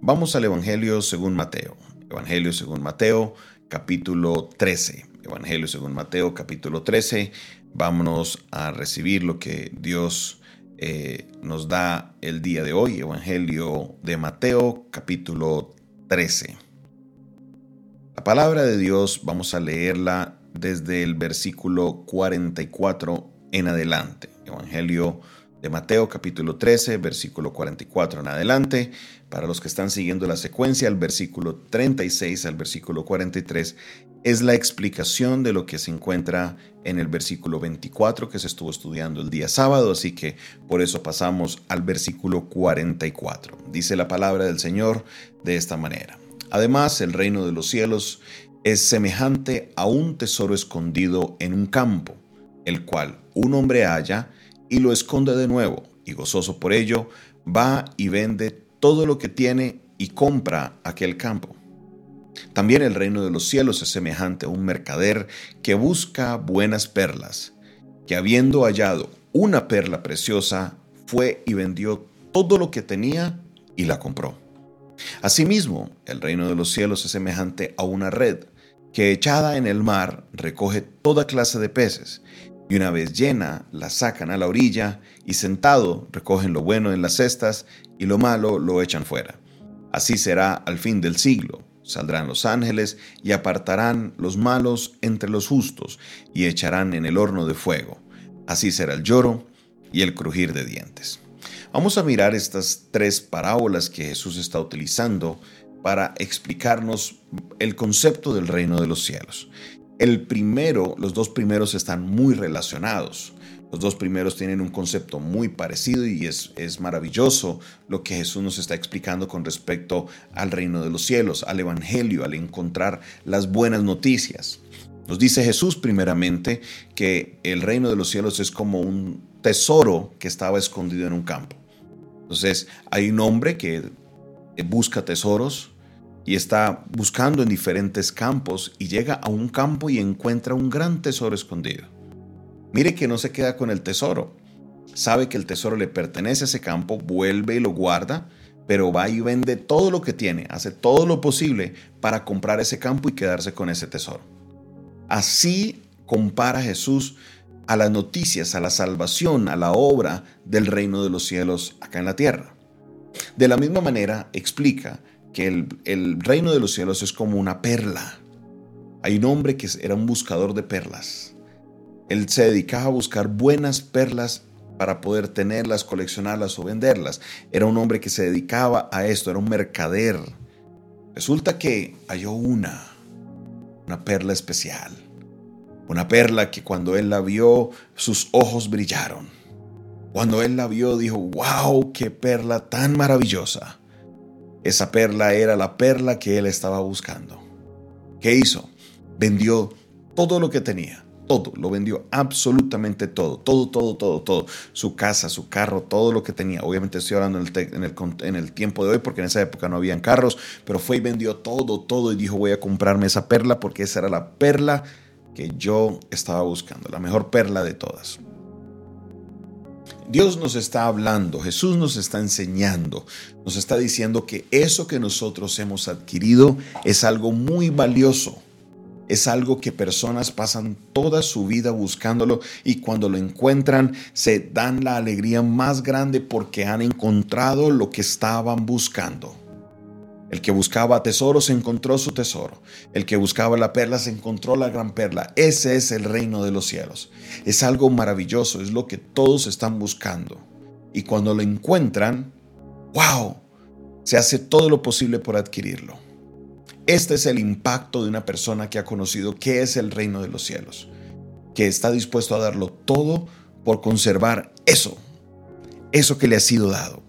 Vamos al Evangelio según Mateo. Evangelio según Mateo, capítulo 13. Evangelio según Mateo, capítulo 13. Vámonos a recibir lo que Dios eh, nos da el día de hoy. Evangelio de Mateo, capítulo 13. La palabra de Dios vamos a leerla desde el versículo 44 en adelante. Evangelio de Mateo capítulo 13, versículo 44 en adelante. Para los que están siguiendo la secuencia, el versículo 36 al versículo 43 es la explicación de lo que se encuentra en el versículo 24 que se estuvo estudiando el día sábado, así que por eso pasamos al versículo 44. Dice la palabra del Señor de esta manera. Además, el reino de los cielos es semejante a un tesoro escondido en un campo, el cual un hombre halla y lo esconde de nuevo, y gozoso por ello, va y vende todo lo que tiene y compra aquel campo. También el reino de los cielos es semejante a un mercader que busca buenas perlas, que habiendo hallado una perla preciosa, fue y vendió todo lo que tenía y la compró. Asimismo, el reino de los cielos es semejante a una red que echada en el mar recoge toda clase de peces, y una vez llena la sacan a la orilla y sentado recogen lo bueno en las cestas y lo malo lo echan fuera. Así será al fin del siglo. Saldrán los ángeles y apartarán los malos entre los justos y echarán en el horno de fuego. Así será el lloro y el crujir de dientes. Vamos a mirar estas tres parábolas que Jesús está utilizando para explicarnos el concepto del reino de los cielos. El primero, los dos primeros están muy relacionados. Los dos primeros tienen un concepto muy parecido y es, es, maravilloso lo que Jesús nos está explicando con respecto al reino de los cielos, al Evangelio, al encontrar las buenas noticias. Nos dice Jesús primeramente que el reino de los cielos es como un tesoro que estaba escondido en un campo. Entonces hay un hombre que busca tesoros, y está buscando en diferentes campos y llega a un campo y encuentra un gran tesoro escondido. Mire que no se queda con el tesoro. Sabe que el tesoro le pertenece a ese campo, vuelve y lo guarda, pero va y vende todo lo que tiene, hace todo lo posible para comprar ese campo y quedarse con ese tesoro. Así compara Jesús a las noticias, a la salvación, a la obra del reino de los cielos acá en la tierra. De la misma manera explica que el, reino de los cielos es como una perla. Hay un hombre que era un buscador de perlas. Él se dedicaba a buscar buenas perlas para poder tenerlas, coleccionarlas o venderlas. Era un hombre que se dedicaba a esto, era un mercader. Resulta que halló una, una perla especial. Una perla que cuando él la vio, sus ojos brillaron. Cuando él la vio, dijo, wow, qué perla tan maravillosa. Esa perla era la perla que él estaba buscando. ¿Qué hizo? Vendió todo lo que tenía. Todo, lo vendió absolutamente todo, todo, todo, todo, todo. Su casa, su carro, todo lo que tenía. Obviamente estoy hablando en el, en el, tiempo de hoy porque en esa época no habían carros, pero fue y vendió todo, todo y dijo voy a comprarme esa perla porque esa era la perla que yo estaba buscando, la mejor perla de todas. Dios nos está hablando, Jesús nos está enseñando, nos está diciendo que eso que nosotros hemos adquirido es algo muy valioso. Es algo que personas pasan toda su vida buscándolo y cuando lo encuentran se dan la alegría más grande porque han encontrado lo que estaban buscando. El que buscaba tesoros encontró su tesoro. El que buscaba la perla se encontró la gran perla. Ese es el reino de los cielos. Es algo maravilloso, es lo que todos están buscando. Y cuando lo encuentran, wow, se hace todo lo posible por adquirirlo. Este es el impacto de una persona que ha conocido qué es el reino de los cielos, que está dispuesto a darlo todo por conservar eso, eso que le ha sido dado.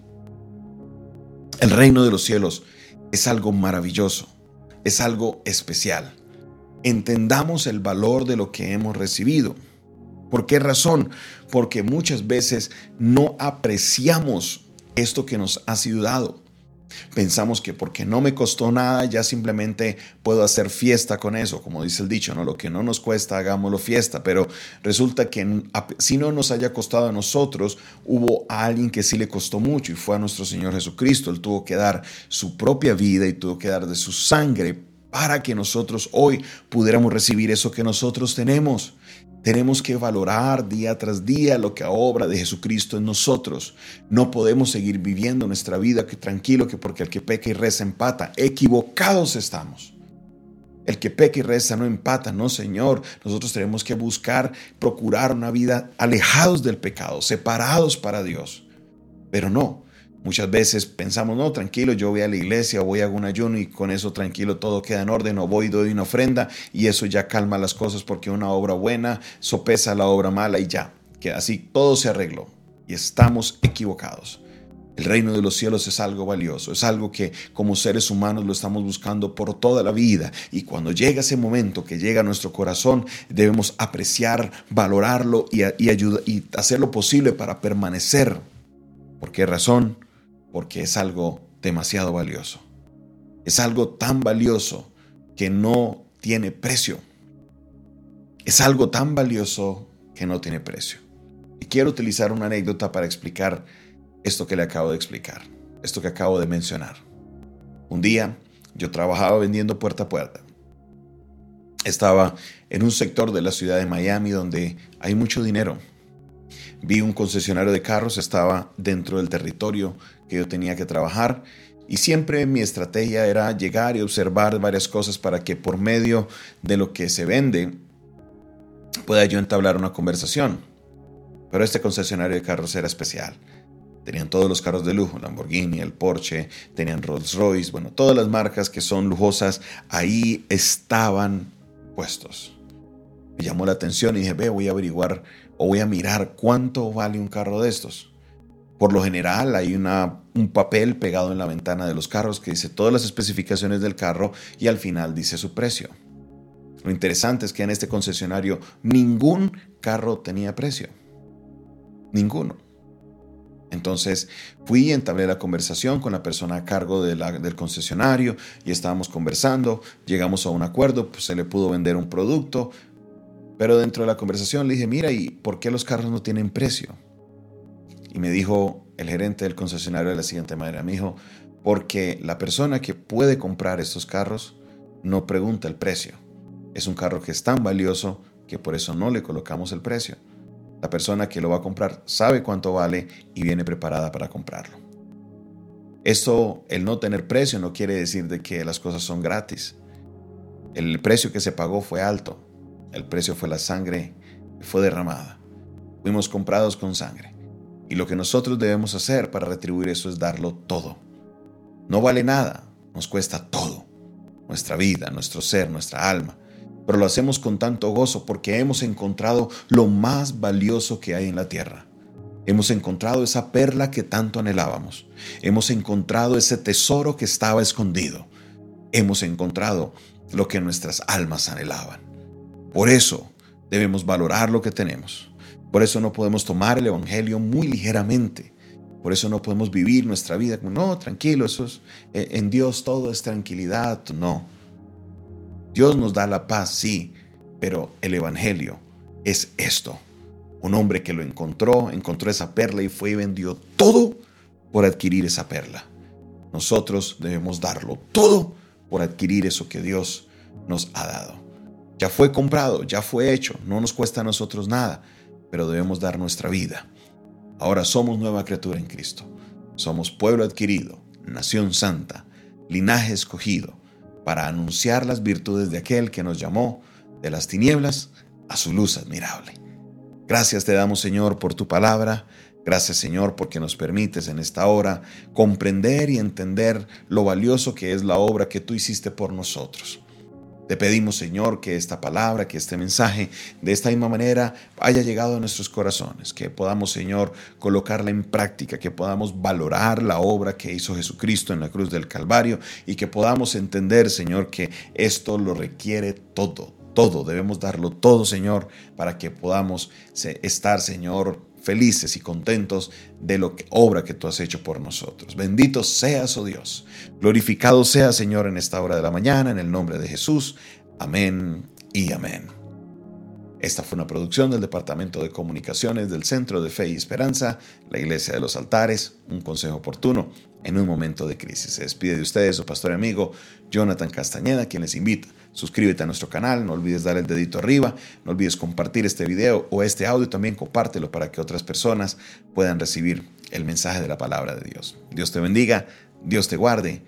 El reino de los cielos es algo maravilloso, es algo especial. Entendamos el valor de lo que hemos recibido. ¿Por qué razón? Porque muchas veces no apreciamos esto que nos ha sido dado. Pensamos que porque no me costó nada, ya simplemente puedo hacer fiesta con eso, como dice el dicho, ¿no? Lo que no nos cuesta, hagámoslo fiesta. Pero resulta que si no nos haya costado a nosotros, hubo a alguien que sí le costó mucho y fue a nuestro Señor Jesucristo. Él tuvo que dar su propia vida y tuvo que dar de su sangre para que nosotros hoy pudiéramos recibir eso que nosotros tenemos. Tenemos que valorar día tras día lo que obra de Jesucristo en nosotros. No podemos seguir viviendo nuestra vida que tranquilo que porque el que peca y reza empata. Equivocados estamos. El que peca y reza no empata, no Señor. Nosotros tenemos que buscar, procurar una vida alejados del pecado, separados para Dios. Pero no, Muchas veces pensamos, no, tranquilo, yo voy a la iglesia, voy a un ayuno y con eso tranquilo todo queda en orden, o voy doy una ofrenda y eso ya calma las cosas porque una obra buena sopesa la obra mala y ya, que así todo se arregló y estamos equivocados. El reino de los cielos es algo valioso, es algo que como seres humanos lo estamos buscando por toda la vida y cuando llega ese momento que llega a nuestro corazón debemos apreciar, valorarlo y, y, y hacer lo posible para permanecer. ¿Por qué razón? Porque es algo demasiado valioso. Es algo tan valioso que no tiene precio. Es algo tan valioso que no tiene precio. Y quiero utilizar una anécdota para explicar esto que le acabo de explicar, esto que acabo de mencionar. Un día yo trabajaba vendiendo puerta a puerta. Estaba en un sector de la ciudad de Miami donde hay mucho dinero. Vi un concesionario de carros, estaba dentro del territorio que yo tenía que trabajar y siempre mi estrategia era llegar y observar varias cosas para que por medio de lo que se vende pueda yo entablar una conversación. Pero este concesionario de carros era especial. Tenían todos los carros de lujo, Lamborghini, el Porsche, tenían Rolls Royce, bueno, todas las marcas que son lujosas, ahí estaban puestos. Me llamó la atención y dije, ve, voy a averiguar o voy a mirar cuánto vale un carro de estos. Por lo general hay una, un papel pegado en la ventana de los carros que dice todas las especificaciones del carro y al final dice su precio. Lo interesante es que en este concesionario ningún carro tenía precio. Ninguno. Entonces fui y entablé la conversación con la persona a cargo del concesionario y estábamos conversando, llegamos a un acuerdo, pues se le pudo vender un producto, pero dentro de la conversación le dije, mira, ¿y por qué los carros no tienen precio? Y me dijo el gerente del concesionario de la siguiente manera, me dijo, porque la persona que puede comprar estos carros no pregunta el precio. Es un carro que es tan valioso que por eso no le colocamos el precio. La persona que lo va a comprar sabe cuánto vale y viene preparada para comprarlo. Esto, el no tener precio, no quiere decir de que las cosas son gratis. El precio que se pagó fue alto. El precio fue la sangre que fue derramada. Fuimos comprados con sangre. Y lo que nosotros debemos hacer para retribuir eso es darlo todo. No vale nada, nos cuesta todo. Nuestra vida, nuestro ser, nuestra alma. Pero lo hacemos con tanto gozo porque hemos encontrado lo más valioso que hay en la tierra. Hemos encontrado esa perla que tanto anhelábamos. Hemos encontrado ese tesoro que estaba escondido. Hemos encontrado lo que nuestras almas anhelaban. Por eso debemos valorar lo que tenemos. Por eso no podemos tomar el Evangelio muy ligeramente. Por eso no podemos vivir nuestra vida como, no, tranquilo, eso es, eh, en Dios todo es tranquilidad. No. Dios nos da la paz, sí, pero el Evangelio es esto. Un hombre que lo encontró, encontró esa perla y fue y vendió todo por adquirir esa perla. Nosotros debemos darlo todo por adquirir eso que Dios nos ha dado. Ya fue comprado, ya fue hecho, no nos cuesta a nosotros nada pero debemos dar nuestra vida. Ahora somos nueva criatura en Cristo. Somos pueblo adquirido, nación santa, linaje escogido, para anunciar las virtudes de aquel que nos llamó de las tinieblas a su luz admirable. Gracias te damos, Señor, por tu palabra. Gracias, Señor, porque nos permites en esta hora comprender y entender lo valioso que es la obra que tú hiciste por nosotros. Te pedimos, Señor, que esta palabra, que este mensaje, de esta misma manera haya llegado a nuestros corazones, que podamos, Señor, colocarla en práctica, que podamos valorar la obra que hizo Jesucristo en la cruz del Calvario y que podamos entender, Señor, que esto lo requiere todo, todo, debemos darlo todo, Señor, para que podamos estar, Señor, felices y contentos de lo que obra que tú has hecho por nosotros. Bendito seas, oh Dios. Glorificado sea, Señor, en esta hora de la mañana, en el nombre de Jesús. Amén y amén. Esta fue una producción del Departamento de Comunicaciones del Centro de Fe y Esperanza, la Iglesia de los Altares, un consejo oportuno en un momento de crisis. Se despide de ustedes su pastor y amigo Jonathan Castañeda, quien les invita. Suscríbete a nuestro canal, no olvides dar el dedito arriba, no olvides compartir este video o este audio, también compártelo para que otras personas puedan recibir el mensaje de la palabra de Dios. Dios te bendiga, Dios te guarde.